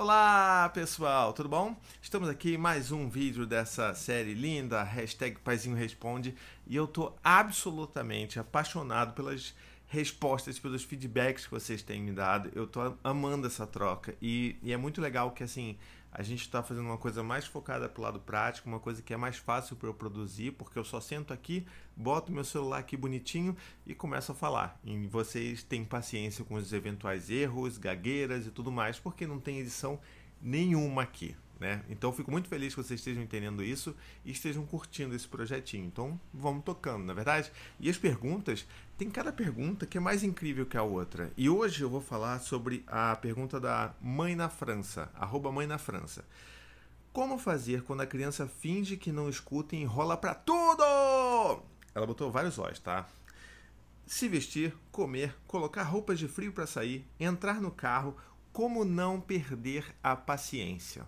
Olá pessoal, tudo bom? Estamos aqui em mais um vídeo dessa série linda, hashtag Paizinho Responde, e eu tô absolutamente apaixonado pelas respostas, pelos feedbacks que vocês têm me dado. Eu tô amando essa troca e, e é muito legal que assim a gente está fazendo uma coisa mais focada para o lado prático, uma coisa que é mais fácil para eu produzir, porque eu só sento aqui, boto meu celular aqui bonitinho e começo a falar. E vocês têm paciência com os eventuais erros, gagueiras e tudo mais, porque não tem edição nenhuma aqui. Né? Então fico muito feliz que vocês estejam entendendo isso e estejam curtindo esse projetinho. Então vamos tocando, na é verdade? E as perguntas, tem cada pergunta que é mais incrível que a outra. E hoje eu vou falar sobre a pergunta da mãe na França, arroba mãe na França. Como fazer quando a criança finge que não escuta e enrola para tudo? Ela botou vários olhos, tá? Se vestir, comer, colocar roupas de frio para sair, entrar no carro, como não perder a paciência?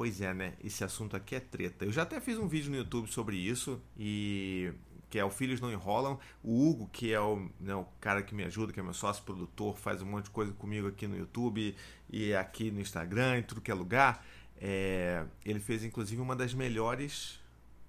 Pois é, né? Esse assunto aqui é treta. Eu já até fiz um vídeo no YouTube sobre isso e que é o Filhos Não Enrolam. O Hugo, que é o, né, o cara que me ajuda, que é meu sócio produtor, faz um monte de coisa comigo aqui no YouTube e aqui no Instagram, em tudo que é lugar. É, ele fez inclusive uma das melhores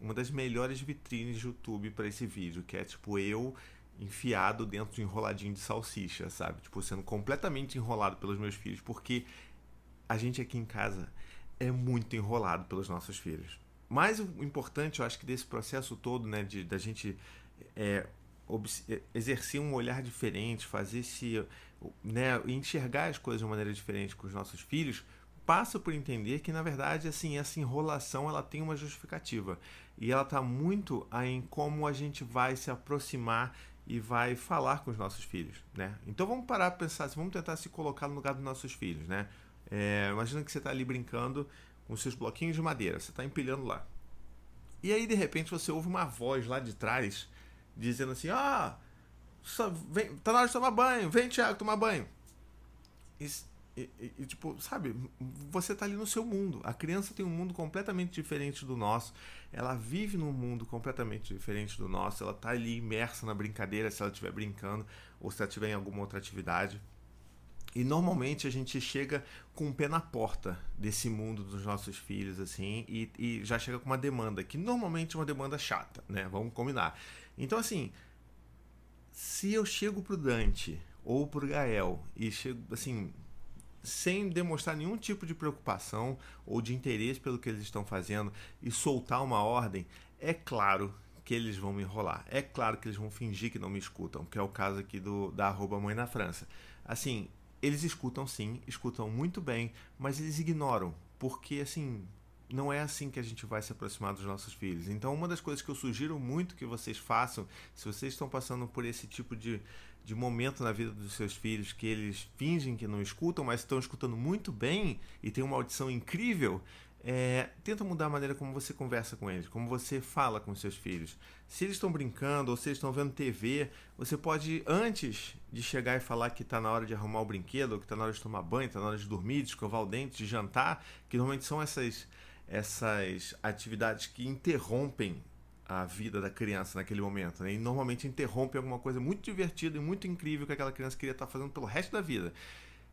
uma das melhores vitrines de YouTube para esse vídeo, que é tipo eu enfiado dentro de um enroladinho de salsicha, sabe? Tipo, sendo completamente enrolado pelos meus filhos, porque a gente aqui em casa é muito enrolado pelos nossos filhos. Mas o importante, eu acho que desse processo todo, né, de da gente é, é exercer um olhar diferente, fazer se, né, enxergar as coisas de uma maneira diferente com os nossos filhos, passa por entender que na verdade assim essa enrolação ela tem uma justificativa e ela está muito em como a gente vai se aproximar e vai falar com os nossos filhos, né? Então vamos parar para pensar, vamos tentar se colocar no lugar dos nossos filhos, né? É, imagina que você está ali brincando com seus bloquinhos de madeira, você está empilhando lá. E aí, de repente, você ouve uma voz lá de trás dizendo assim: Ah, só vem, tá na hora de tomar banho, vem, Thiago, tomar banho. E, e, e, tipo, sabe, você tá ali no seu mundo. A criança tem um mundo completamente diferente do nosso. Ela vive num mundo completamente diferente do nosso. Ela tá ali imersa na brincadeira se ela estiver brincando ou se ela estiver em alguma outra atividade. E normalmente a gente chega com o pé na porta desse mundo dos nossos filhos, assim, e, e, já chega com uma demanda, que normalmente é uma demanda chata, né? Vamos combinar. Então, assim, se eu chego pro Dante ou pro Gael e chego, assim, sem demonstrar nenhum tipo de preocupação ou de interesse pelo que eles estão fazendo e soltar uma ordem, é claro que eles vão me enrolar. É claro que eles vão fingir que não me escutam, que é o caso aqui do da arroba mãe na França. Assim, eles escutam sim, escutam muito bem, mas eles ignoram, porque assim, não é assim que a gente vai se aproximar dos nossos filhos. Então, uma das coisas que eu sugiro muito que vocês façam, se vocês estão passando por esse tipo de, de momento na vida dos seus filhos, que eles fingem que não escutam, mas estão escutando muito bem e têm uma audição incrível, é, tenta mudar a maneira como você conversa com eles, como você fala com seus filhos. Se eles estão brincando ou se eles estão vendo TV, você pode, antes de chegar e falar que está na hora de arrumar o brinquedo, que está na hora de tomar banho, está na hora de dormir, de escovar o dente, de jantar, que normalmente são essas, essas atividades que interrompem a vida da criança naquele momento. Né? E normalmente interrompem alguma coisa muito divertida e muito incrível que aquela criança queria estar fazendo pelo resto da vida.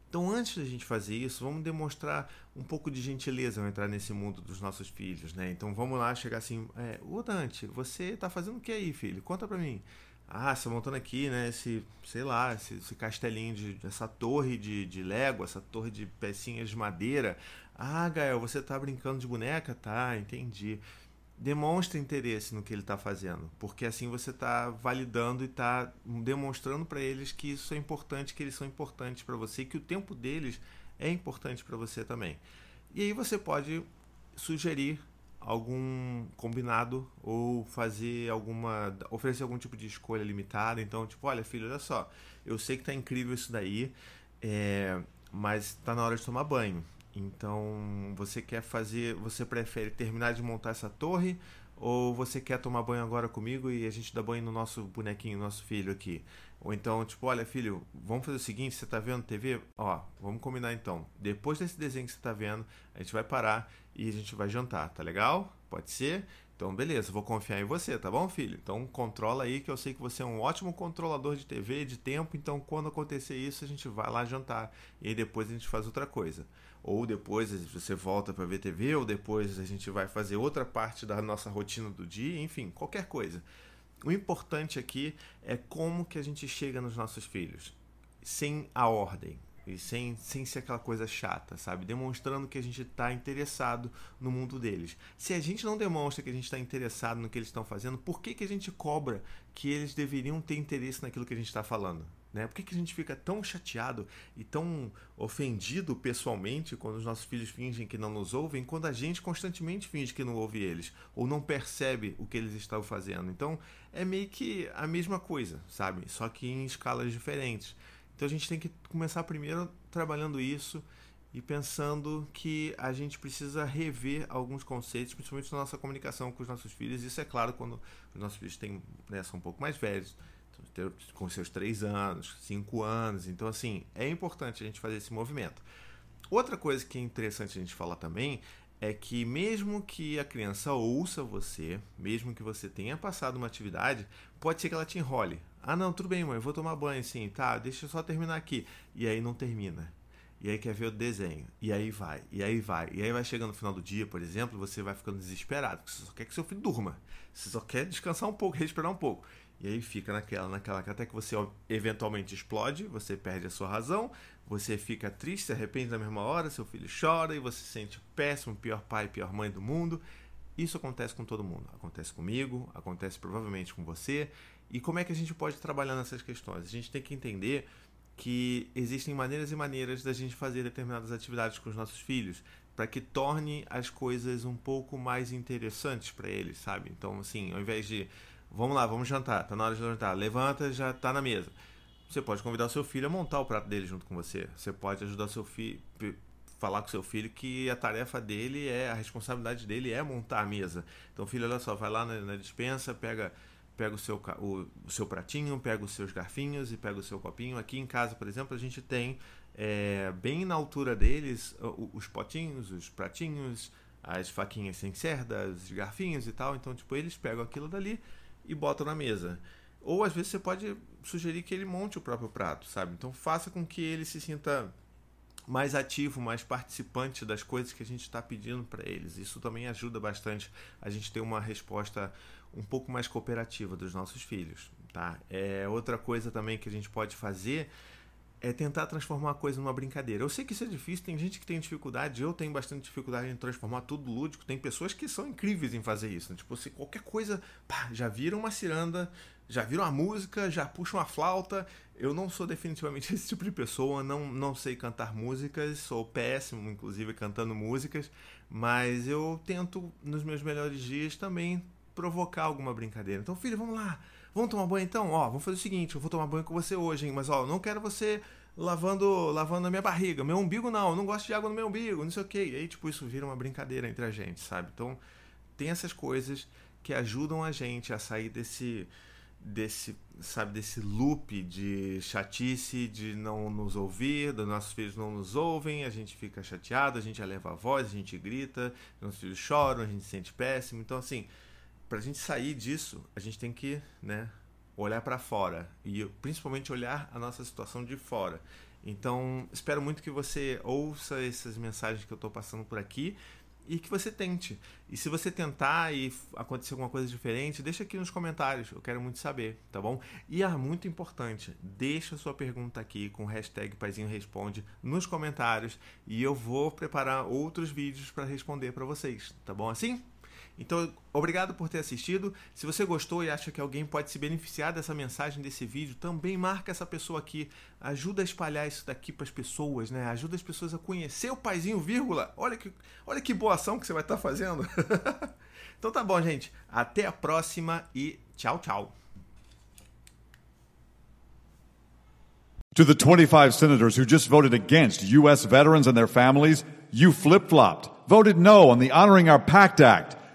Então, antes da gente fazer isso, vamos demonstrar um pouco de gentileza ao entrar nesse mundo dos nossos filhos, né? Então, vamos lá chegar assim, é, ô Dante, você está fazendo o que aí, filho? Conta para mim. Ah, você tá montando aqui, né, esse, sei lá, esse, esse castelinho de, essa torre de, de Lego, essa torre de pecinhas de madeira. Ah, Gael, você tá brincando de boneca? Tá, entendi demonstre interesse no que ele está fazendo, porque assim você está validando e está demonstrando para eles que isso é importante, que eles são importantes para você que o tempo deles é importante para você também. E aí você pode sugerir algum combinado ou fazer alguma oferecer algum tipo de escolha limitada. Então tipo olha filho olha só eu sei que tá incrível isso daí é, mas tá na hora de tomar banho. Então, você quer fazer, você prefere terminar de montar essa torre ou você quer tomar banho agora comigo e a gente dá banho no nosso bonequinho, nosso filho aqui? Ou então, tipo, olha, filho, vamos fazer o seguinte, você tá vendo TV? Ó, vamos combinar então. Depois desse desenho que você tá vendo, a gente vai parar e a gente vai jantar, tá legal? Pode ser? Então beleza, vou confiar em você, tá bom, filho? Então, controla aí, que eu sei que você é um ótimo controlador de TV, de tempo. Então, quando acontecer isso, a gente vai lá jantar. E aí depois a gente faz outra coisa. Ou depois você volta para ver TV, ou depois a gente vai fazer outra parte da nossa rotina do dia, enfim, qualquer coisa. O importante aqui é como que a gente chega nos nossos filhos, sem a ordem, e sem, sem ser aquela coisa chata, sabe? Demonstrando que a gente está interessado no mundo deles. Se a gente não demonstra que a gente está interessado no que eles estão fazendo, por que, que a gente cobra que eles deveriam ter interesse naquilo que a gente está falando? Né? Por que, que a gente fica tão chateado e tão ofendido pessoalmente quando os nossos filhos fingem que não nos ouvem, quando a gente constantemente finge que não ouve eles ou não percebe o que eles estão fazendo? Então é meio que a mesma coisa, sabe? Só que em escalas diferentes. Então a gente tem que começar primeiro trabalhando isso e pensando que a gente precisa rever alguns conceitos, principalmente na nossa comunicação com os nossos filhos. Isso é claro quando os nossos filhos têm, né, são um pouco mais velhos, com seus três anos, cinco anos. Então, assim, é importante a gente fazer esse movimento. Outra coisa que é interessante a gente falar também é que mesmo que a criança ouça você, mesmo que você tenha passado uma atividade, pode ser que ela te enrole. Ah, não, tudo bem, mãe, vou tomar banho sim, tá, deixa eu só terminar aqui. E aí não termina. E aí quer ver o desenho. E aí vai, e aí vai. E aí vai chegando no final do dia, por exemplo, você vai ficando desesperado, porque você só quer que seu filho durma. Você só quer descansar um pouco, respirar um pouco. E aí fica naquela, naquela, até que você eventualmente explode, você perde a sua razão, você fica triste, se arrepende na mesma hora, seu filho chora e você se sente péssimo, pior pai, pior mãe do mundo. Isso acontece com todo mundo. Acontece comigo, acontece provavelmente com você. E como é que a gente pode trabalhar nessas questões? A gente tem que entender que existem maneiras e maneiras da gente fazer determinadas atividades com os nossos filhos para que torne as coisas um pouco mais interessantes para eles, sabe? Então, assim, ao invés de vamos lá, vamos jantar, tá na hora de jantar, levanta, já tá na mesa. Você pode convidar o seu filho a montar o prato dele junto com você. Você pode ajudar seu filho, falar com seu filho que a tarefa dele é, a responsabilidade dele é montar a mesa. Então, filho, olha só, vai lá na, na dispensa, pega pega o seu, o, o, seu pratinho, pega os seus garfinhos e pega o seu copinho. Aqui em casa, por exemplo, a gente tem é, bem na altura deles os potinhos, os pratinhos, as faquinhas sem cerda, os garfinhos e tal. Então, tipo, eles pegam aquilo dali e botam na mesa. Ou às vezes você pode sugerir que ele monte o próprio prato, sabe? Então faça com que ele se sinta mais ativo, mais participante das coisas que a gente está pedindo para eles. Isso também ajuda bastante a gente ter uma resposta um pouco mais cooperativa dos nossos filhos, tá? É outra coisa também que a gente pode fazer é tentar transformar a coisa numa brincadeira. Eu sei que isso é difícil, tem gente que tem dificuldade, eu tenho bastante dificuldade em transformar tudo lúdico, tem pessoas que são incríveis em fazer isso. Né? Tipo, se qualquer coisa, pá, já viram uma ciranda, já viram a música, já puxam a flauta. Eu não sou definitivamente esse tipo de pessoa, não, não sei cantar músicas, sou péssimo, inclusive, cantando músicas, mas eu tento, nos meus melhores dias, também provocar alguma brincadeira. Então, filho, vamos lá, Vamos tomar banho então? Ó, vamos fazer o seguinte, eu vou tomar banho com você hoje, hein? Mas ó, não quero você lavando lavando a minha barriga. Meu umbigo não, eu não gosto de água no meu umbigo, não sei o quê. E aí, tipo, isso vira uma brincadeira entre a gente, sabe? Então, tem essas coisas que ajudam a gente a sair desse desse, sabe, desse loop de chatice, de não nos ouvir, dos nossos filhos não nos ouvem, a gente fica chateado, a gente eleva a voz, a gente grita, nossos filhos choram, a gente se sente péssimo. Então, assim, para a gente sair disso, a gente tem que né, olhar para fora e principalmente olhar a nossa situação de fora. Então, espero muito que você ouça essas mensagens que eu estou passando por aqui e que você tente. E se você tentar e acontecer alguma coisa diferente, deixa aqui nos comentários, eu quero muito saber, tá bom? E é muito importante, deixa sua pergunta aqui com o hashtag Paizinho Responde nos comentários e eu vou preparar outros vídeos para responder para vocês, tá bom assim? Então, obrigado por ter assistido. Se você gostou e acha que alguém pode se beneficiar dessa mensagem, desse vídeo, também marca essa pessoa aqui. Ajuda a espalhar isso daqui para as pessoas, né? Ajuda as pessoas a conhecer o paizinho, vírgula. Olha que, olha que boa ação que você vai estar tá fazendo. então tá bom, gente. Até a próxima e tchau, tchau. To the 25 senators who just voted against U.S. veterans and their families, you flip flopped, voted no on the Honoring Our Pact Act.